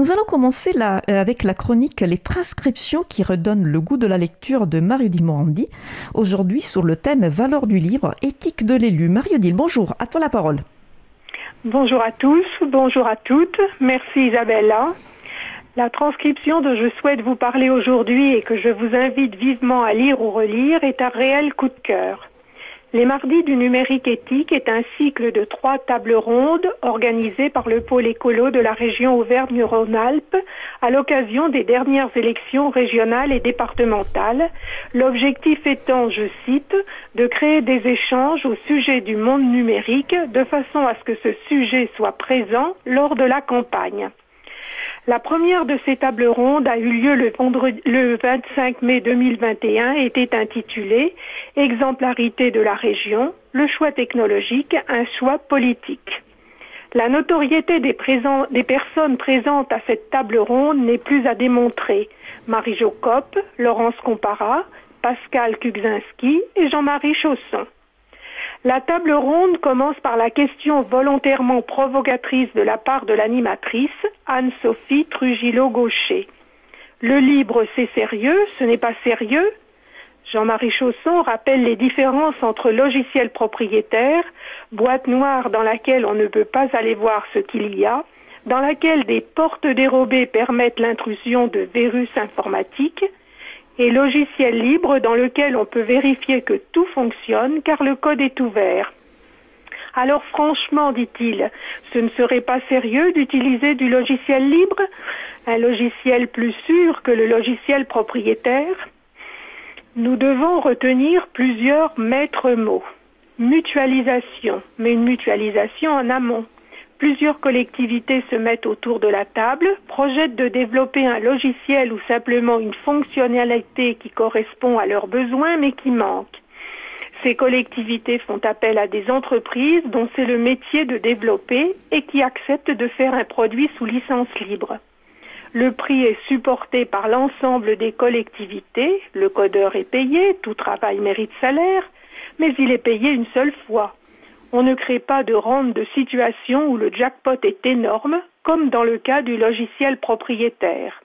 Nous allons commencer euh, avec la chronique Les transcriptions qui redonnent le goût de la lecture de Mario-Dil Morandi. Aujourd'hui sur le thème Valeur du livre, éthique de l'élu. Mario-Dil, bonjour, à toi la parole. Bonjour à tous, bonjour à toutes. Merci Isabella. La transcription dont je souhaite vous parler aujourd'hui et que je vous invite vivement à lire ou relire est un réel coup de cœur. Les mardis du numérique éthique est un cycle de trois tables rondes organisées par le pôle écolo de la région Auvergne-Rhône-Alpes à l'occasion des dernières élections régionales et départementales. L'objectif étant, je cite, de créer des échanges au sujet du monde numérique de façon à ce que ce sujet soit présent lors de la campagne. La première de ces tables rondes a eu lieu le, le 25 mai 2021 et était intitulée Exemplarité de la région, le choix technologique, un choix politique. La notoriété des, personnes présentes à cette table ronde n'est plus à démontrer. Marie-Jo Kopp, Laurence Compara, Pascal Kugzinski et Jean-Marie Chausson. La table ronde commence par la question volontairement provocatrice de la part de l'animatrice, Anne-Sophie Trujillo-Gaucher. Le libre, c'est sérieux, ce n'est pas sérieux Jean-Marie Chausson rappelle les différences entre logiciel propriétaire, boîte noire dans laquelle on ne peut pas aller voir ce qu'il y a, dans laquelle des portes dérobées permettent l'intrusion de virus informatiques, et logiciel libre dans lequel on peut vérifier que tout fonctionne car le code est ouvert. Alors franchement, dit-il, ce ne serait pas sérieux d'utiliser du logiciel libre, un logiciel plus sûr que le logiciel propriétaire? Nous devons retenir plusieurs maîtres mots. Mutualisation, mais une mutualisation en amont. Plusieurs collectivités se mettent autour de la table, projettent de développer un logiciel ou simplement une fonctionnalité qui correspond à leurs besoins mais qui manque. Ces collectivités font appel à des entreprises dont c'est le métier de développer et qui acceptent de faire un produit sous licence libre. Le prix est supporté par l'ensemble des collectivités, le codeur est payé, tout travail mérite salaire, mais il est payé une seule fois. On ne crée pas de rente de situation où le jackpot est énorme, comme dans le cas du logiciel propriétaire.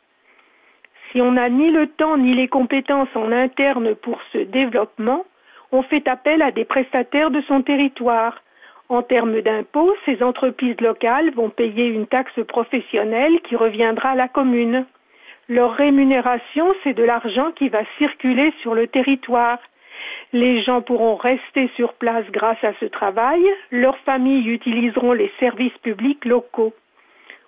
Si on n'a ni le temps ni les compétences en interne pour ce développement, on fait appel à des prestataires de son territoire. En termes d'impôts, ces entreprises locales vont payer une taxe professionnelle qui reviendra à la commune. Leur rémunération, c'est de l'argent qui va circuler sur le territoire. Les gens pourront rester sur place grâce à ce travail, leurs familles utiliseront les services publics locaux.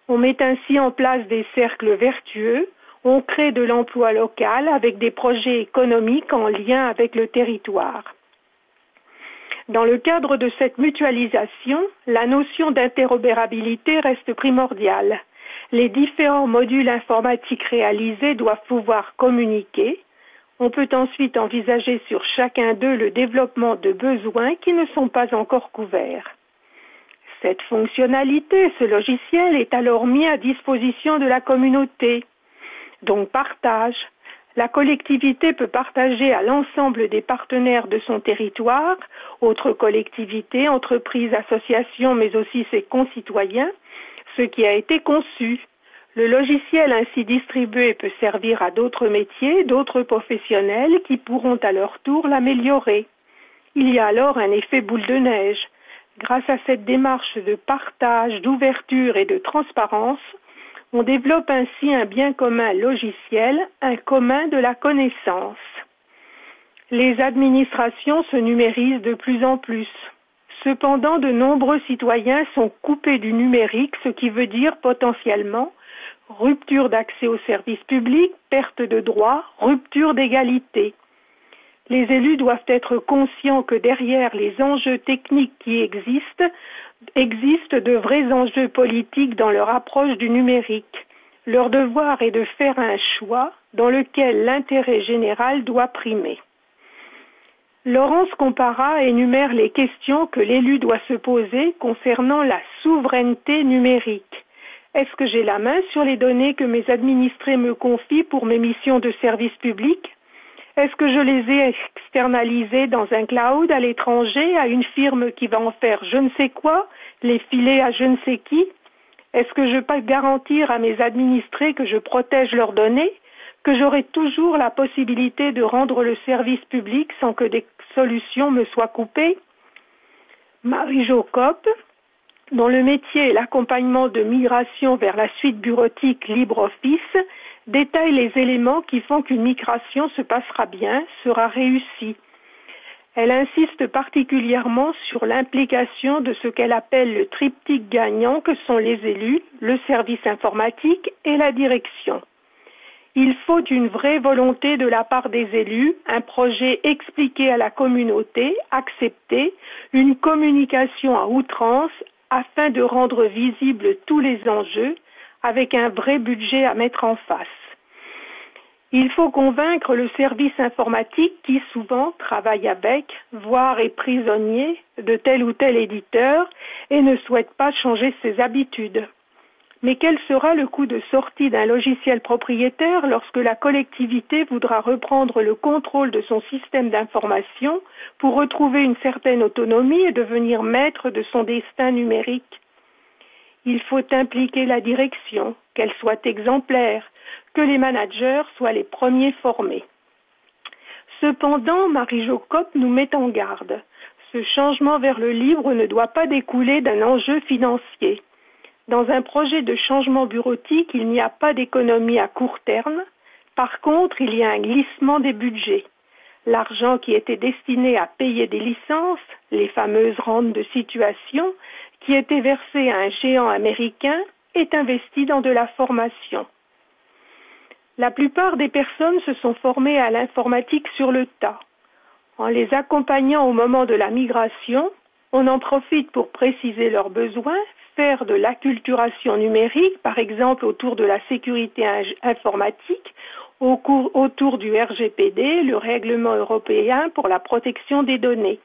On met ainsi en place des cercles vertueux, on crée de l'emploi local avec des projets économiques en lien avec le territoire. Dans le cadre de cette mutualisation, la notion d'interopérabilité reste primordiale. Les différents modules informatiques réalisés doivent pouvoir communiquer, on peut ensuite envisager sur chacun d'eux le développement de besoins qui ne sont pas encore couverts. Cette fonctionnalité, ce logiciel est alors mis à disposition de la communauté. Donc partage. La collectivité peut partager à l'ensemble des partenaires de son territoire, autres collectivités, entreprises, associations, mais aussi ses concitoyens, ce qui a été conçu. Le logiciel ainsi distribué peut servir à d'autres métiers, d'autres professionnels qui pourront à leur tour l'améliorer. Il y a alors un effet boule de neige. Grâce à cette démarche de partage, d'ouverture et de transparence, on développe ainsi un bien commun logiciel, un commun de la connaissance. Les administrations se numérisent de plus en plus. Cependant, de nombreux citoyens sont coupés du numérique, ce qui veut dire potentiellement rupture d'accès aux services publics, perte de droits, rupture d'égalité. Les élus doivent être conscients que derrière les enjeux techniques qui existent, existent de vrais enjeux politiques dans leur approche du numérique. Leur devoir est de faire un choix dans lequel l'intérêt général doit primer. Laurence Compara énumère les questions que l'élu doit se poser concernant la souveraineté numérique. Est-ce que j'ai la main sur les données que mes administrés me confient pour mes missions de service public? Est-ce que je les ai externalisées dans un cloud à l'étranger à une firme qui va en faire je ne sais quoi, les filer à je ne sais qui? Est-ce que je peux garantir à mes administrés que je protège leurs données, que j'aurai toujours la possibilité de rendre le service public sans que des solutions me soient coupées? Marie-Jo dont le métier est l'accompagnement de migration vers la suite bureautique LibreOffice, détaille les éléments qui font qu'une migration se passera bien, sera réussie. Elle insiste particulièrement sur l'implication de ce qu'elle appelle le triptyque gagnant que sont les élus, le service informatique et la direction. Il faut une vraie volonté de la part des élus, un projet expliqué à la communauté, accepté, une communication à outrance afin de rendre visibles tous les enjeux avec un vrai budget à mettre en face. Il faut convaincre le service informatique qui souvent travaille avec, voire est prisonnier de tel ou tel éditeur et ne souhaite pas changer ses habitudes. Mais quel sera le coût de sortie d'un logiciel propriétaire lorsque la collectivité voudra reprendre le contrôle de son système d'information pour retrouver une certaine autonomie et devenir maître de son destin numérique? Il faut impliquer la direction, qu'elle soit exemplaire, que les managers soient les premiers formés. Cependant, Marie-Jo nous met en garde. Ce changement vers le libre ne doit pas découler d'un enjeu financier. Dans un projet de changement bureautique, il n'y a pas d'économie à court terme. Par contre, il y a un glissement des budgets. L'argent qui était destiné à payer des licences, les fameuses rentes de situation, qui étaient versées à un géant américain, est investi dans de la formation. La plupart des personnes se sont formées à l'informatique sur le tas. En les accompagnant au moment de la migration, on en profite pour préciser leurs besoins, faire de l'acculturation numérique, par exemple autour de la sécurité informatique, autour du RGPD, le règlement européen pour la protection des données.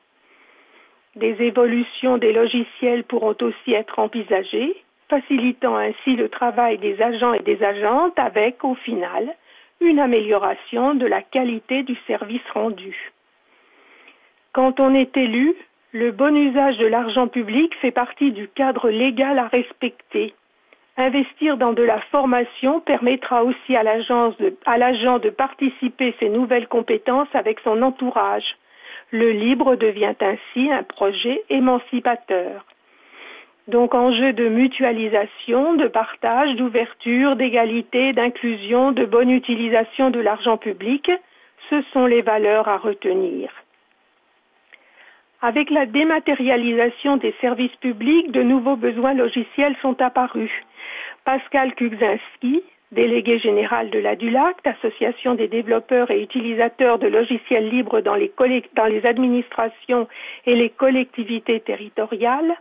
Des évolutions des logiciels pourront aussi être envisagées, facilitant ainsi le travail des agents et des agentes avec, au final, une amélioration de la qualité du service rendu. Quand on est élu, le bon usage de l'argent public fait partie du cadre légal à respecter. Investir dans de la formation permettra aussi à l'agent de, de, participer ses nouvelles compétences avec son entourage. Le libre devient ainsi un projet émancipateur. Donc enjeu de mutualisation, de partage, d'ouverture, d'égalité, d'inclusion, de bonne utilisation de l'argent public, ce sont les valeurs à retenir. Avec la dématérialisation des services publics, de nouveaux besoins logiciels sont apparus. Pascal Kugzinski, délégué général de la DULACT, Association des développeurs et utilisateurs de logiciels libres dans les administrations et les collectivités territoriales,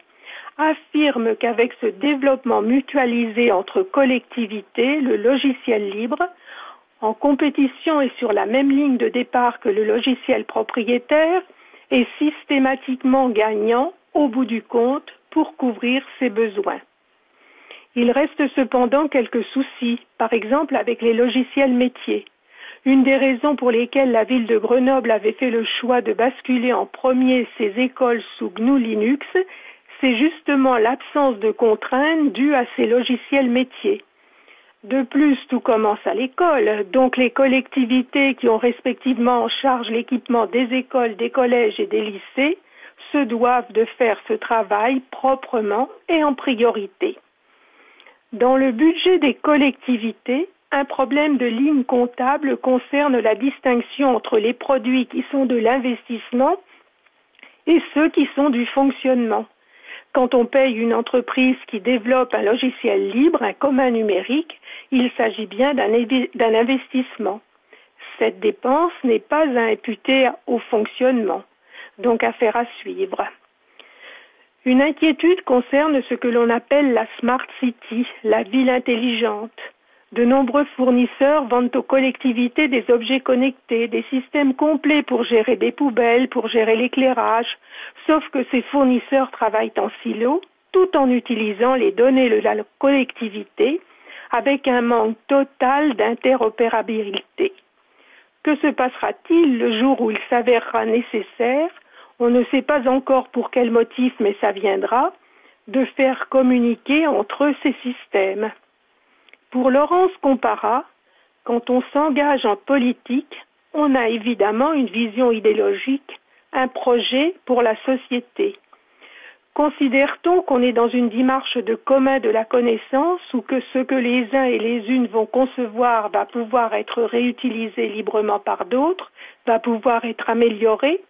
affirme qu'avec ce développement mutualisé entre collectivités, le logiciel libre, en compétition et sur la même ligne de départ que le logiciel propriétaire, est systématiquement gagnant au bout du compte pour couvrir ses besoins. Il reste cependant quelques soucis, par exemple avec les logiciels métiers. Une des raisons pour lesquelles la ville de Grenoble avait fait le choix de basculer en premier ses écoles sous GNU Linux, c'est justement l'absence de contraintes due à ces logiciels métiers. De plus, tout commence à l'école, donc les collectivités qui ont respectivement en charge l'équipement des écoles, des collèges et des lycées se doivent de faire ce travail proprement et en priorité. Dans le budget des collectivités, un problème de ligne comptable concerne la distinction entre les produits qui sont de l'investissement et ceux qui sont du fonctionnement. Quand on paye une entreprise qui développe un logiciel libre, un commun numérique, il s'agit bien d'un investissement. Cette dépense n'est pas à imputer au fonctionnement, donc affaire à suivre. Une inquiétude concerne ce que l'on appelle la Smart City, la ville intelligente. De nombreux fournisseurs vendent aux collectivités des objets connectés, des systèmes complets pour gérer des poubelles, pour gérer l'éclairage, sauf que ces fournisseurs travaillent en silo tout en utilisant les données de la collectivité avec un manque total d'interopérabilité. Que se passera-t-il le jour où il s'avérera nécessaire? On ne sait pas encore pour quel motif, mais ça viendra de faire communiquer entre ces systèmes. Pour Laurence Compara, quand on s'engage en politique, on a évidemment une vision idéologique, un projet pour la société. Considère-t-on qu'on est dans une démarche de commun de la connaissance ou que ce que les uns et les unes vont concevoir va pouvoir être réutilisé librement par d'autres, va pouvoir être amélioré?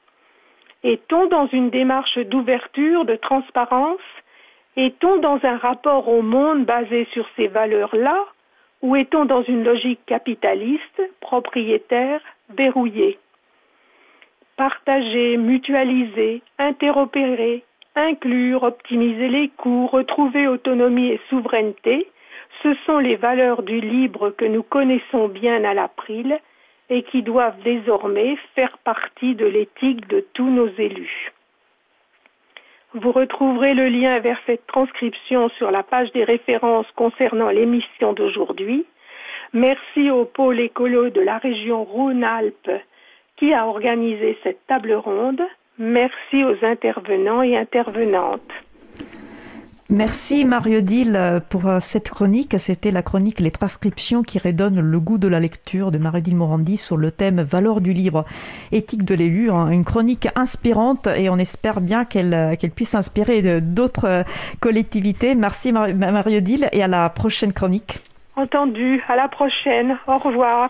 Est-on dans une démarche d'ouverture, de transparence Est-on dans un rapport au monde basé sur ces valeurs-là ou est-on dans une logique capitaliste, propriétaire, verrouillée? Partager, mutualiser, interopérer, inclure, optimiser les coûts, retrouver autonomie et souveraineté, ce sont les valeurs du libre que nous connaissons bien à l'April et qui doivent désormais faire partie de l'éthique de tous nos élus. Vous retrouverez le lien vers cette transcription sur la page des références concernant l'émission d'aujourd'hui. Merci au pôle écolo de la région Rhône-Alpes qui a organisé cette table ronde. Merci aux intervenants et intervenantes. Merci Mario Dill pour euh, cette chronique. C'était la chronique Les transcriptions qui redonnent le goût de la lecture de Mario Dill Morandi sur le thème Valeur du livre, éthique de l'élu. Hein. Une chronique inspirante et on espère bien qu'elle euh, puisse inspirer d'autres euh, collectivités. Merci Mario Dill et à la prochaine chronique. Entendu. À la prochaine. Au revoir.